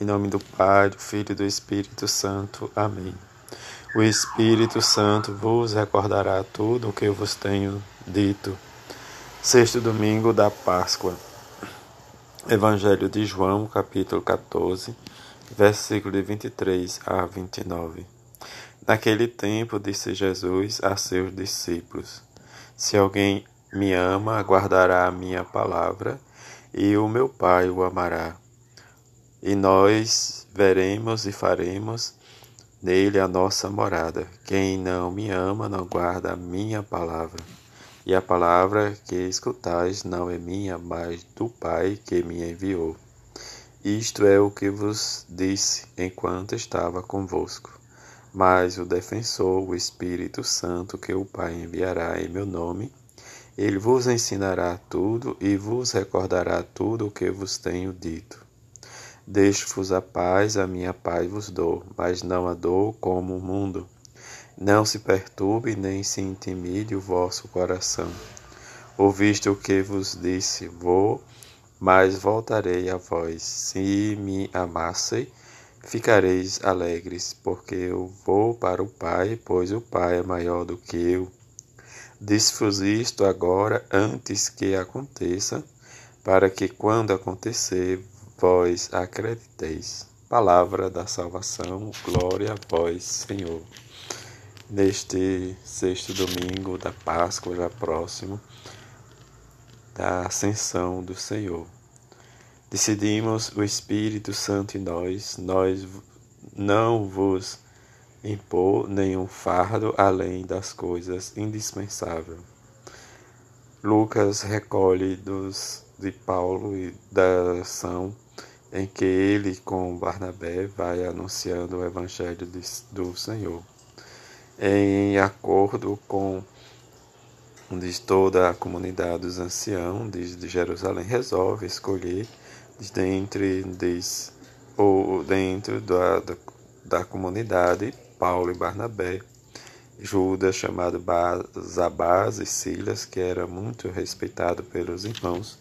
Em nome do Pai, do Filho e do Espírito Santo. Amém. O Espírito Santo vos recordará tudo o que eu vos tenho dito. Sexto domingo da Páscoa. Evangelho de João, capítulo 14, versículo de 23 a 29. Naquele tempo disse Jesus a seus discípulos: Se alguém me ama, guardará a minha palavra, e o meu Pai o amará. E nós veremos e faremos nele a nossa morada. Quem não me ama não guarda a minha palavra. E a palavra que escutais não é minha, mas do Pai que me enviou. Isto é o que vos disse enquanto estava convosco. Mas o defensor, o Espírito Santo, que o Pai enviará em meu nome, ele vos ensinará tudo e vos recordará tudo o que vos tenho dito. Deixo-vos a paz, a minha paz vos dou, mas não a dou como o mundo. Não se perturbe nem se intimide o vosso coração. Ouviste o que vos disse, vou, mas voltarei a vós. Se me amassem, ficareis alegres, porque eu vou para o Pai, pois o Pai é maior do que eu. Diz-vos isto agora, antes que aconteça, para que quando acontecer, vós acrediteis. Palavra da salvação, glória a vós, Senhor. Neste sexto domingo da Páscoa, já próximo, da ascensão do Senhor. Decidimos o Espírito Santo em nós, nós não vos impor nenhum fardo além das coisas indispensáveis. Lucas recolhe dos, de Paulo e da ação em que ele com Barnabé vai anunciando o evangelho do Senhor. Em acordo com diz toda a comunidade dos anciãos de, de Jerusalém resolve escolher de dentre diz, ou dentro da, da, da comunidade Paulo e Barnabé, Judas, chamado Zabás e Silas, que era muito respeitado pelos irmãos,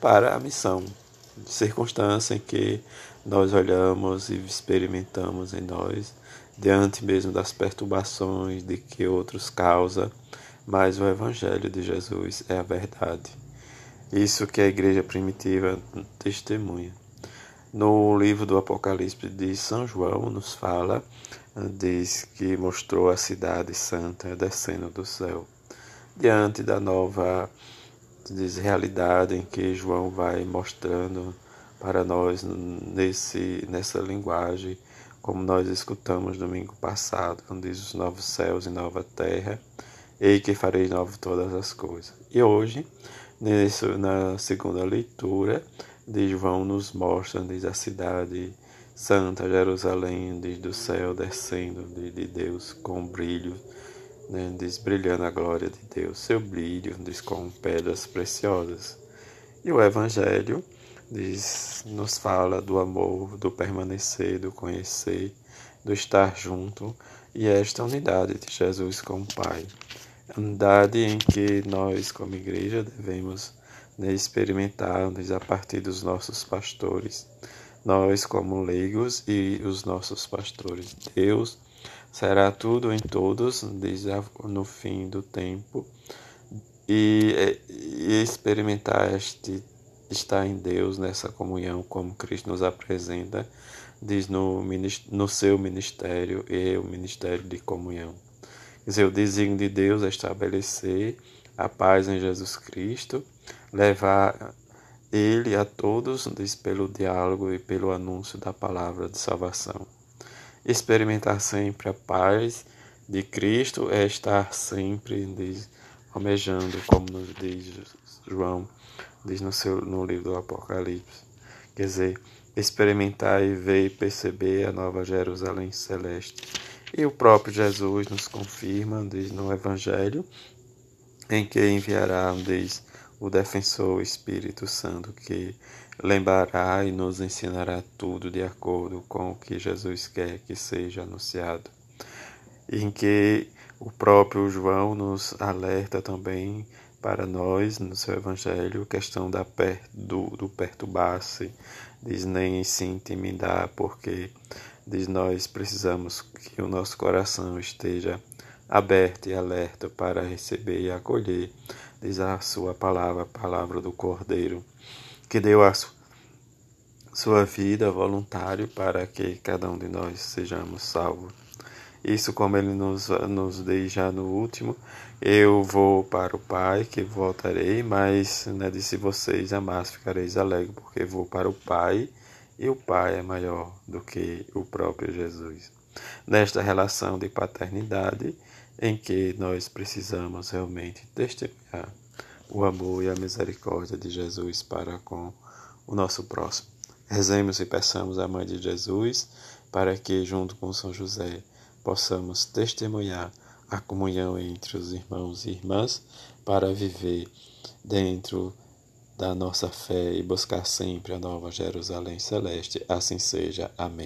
para a missão, circunstância em que nós olhamos e experimentamos em nós, diante mesmo das perturbações de que outros causam, mas o Evangelho de Jesus é a verdade. Isso que a igreja primitiva testemunha. No livro do Apocalipse de São João, nos fala diz que mostrou a cidade santa descendo do céu. Diante da nova diz, realidade em que João vai mostrando para nós nesse, nessa linguagem, como nós escutamos domingo passado, quando diz os novos céus e nova terra, e que farei novo todas as coisas. E hoje, nesse, na segunda leitura, de João nos mostra diz, a cidade Santa Jerusalém, desde o céu descendo de Deus com brilho, né, desbrilhando a glória de Deus, seu brilho diz com pedras preciosas. E o Evangelho diz, nos fala do amor, do permanecer, do conhecer, do estar junto e esta unidade de Jesus com o Pai. Unidade em que nós, como igreja, devemos né, experimentar a partir dos nossos pastores nós como leigos e os nossos pastores. Deus será tudo em todos desde no fim do tempo e, e experimentar este estar em Deus nessa comunhão como Cristo nos apresenta diz no, no seu ministério e o ministério de comunhão. Quer dizer, o desígnio de Deus é estabelecer a paz em Jesus Cristo, levar ele a todos diz pelo diálogo e pelo anúncio da palavra de salvação. Experimentar sempre a paz de Cristo é estar sempre diz, almejando, como nos diz João, diz no, seu, no livro do Apocalipse. Quer dizer, experimentar e ver e perceber a nova Jerusalém celeste. E o próprio Jesus nos confirma, diz no Evangelho, em que enviará, diz, o defensor, o Espírito Santo, que lembrará e nos ensinará tudo de acordo com o que Jesus quer que seja anunciado. Em que o próprio João nos alerta também para nós, no seu Evangelho, a questão da per, do, do perturbar-se, diz nem se intimidar, porque diz nós precisamos que o nosso coração esteja aberto e alerta para receber e acolher, diz a sua palavra, a palavra do Cordeiro, que deu a sua vida voluntário para que cada um de nós sejamos salvos. Isso, como ele nos, nos diz já no último, eu vou para o Pai, que voltarei, mas né, disse vocês, jamais ficareis alegres, porque vou para o Pai, e o Pai é maior do que o próprio Jesus. Nesta relação de paternidade, em que nós precisamos realmente testemunhar o amor e a misericórdia de Jesus para com o nosso próximo. Rezemos e peçamos a Mãe de Jesus para que, junto com São José, possamos testemunhar a comunhão entre os irmãos e irmãs para viver dentro da nossa fé e buscar sempre a nova Jerusalém celeste. Assim seja. Amém.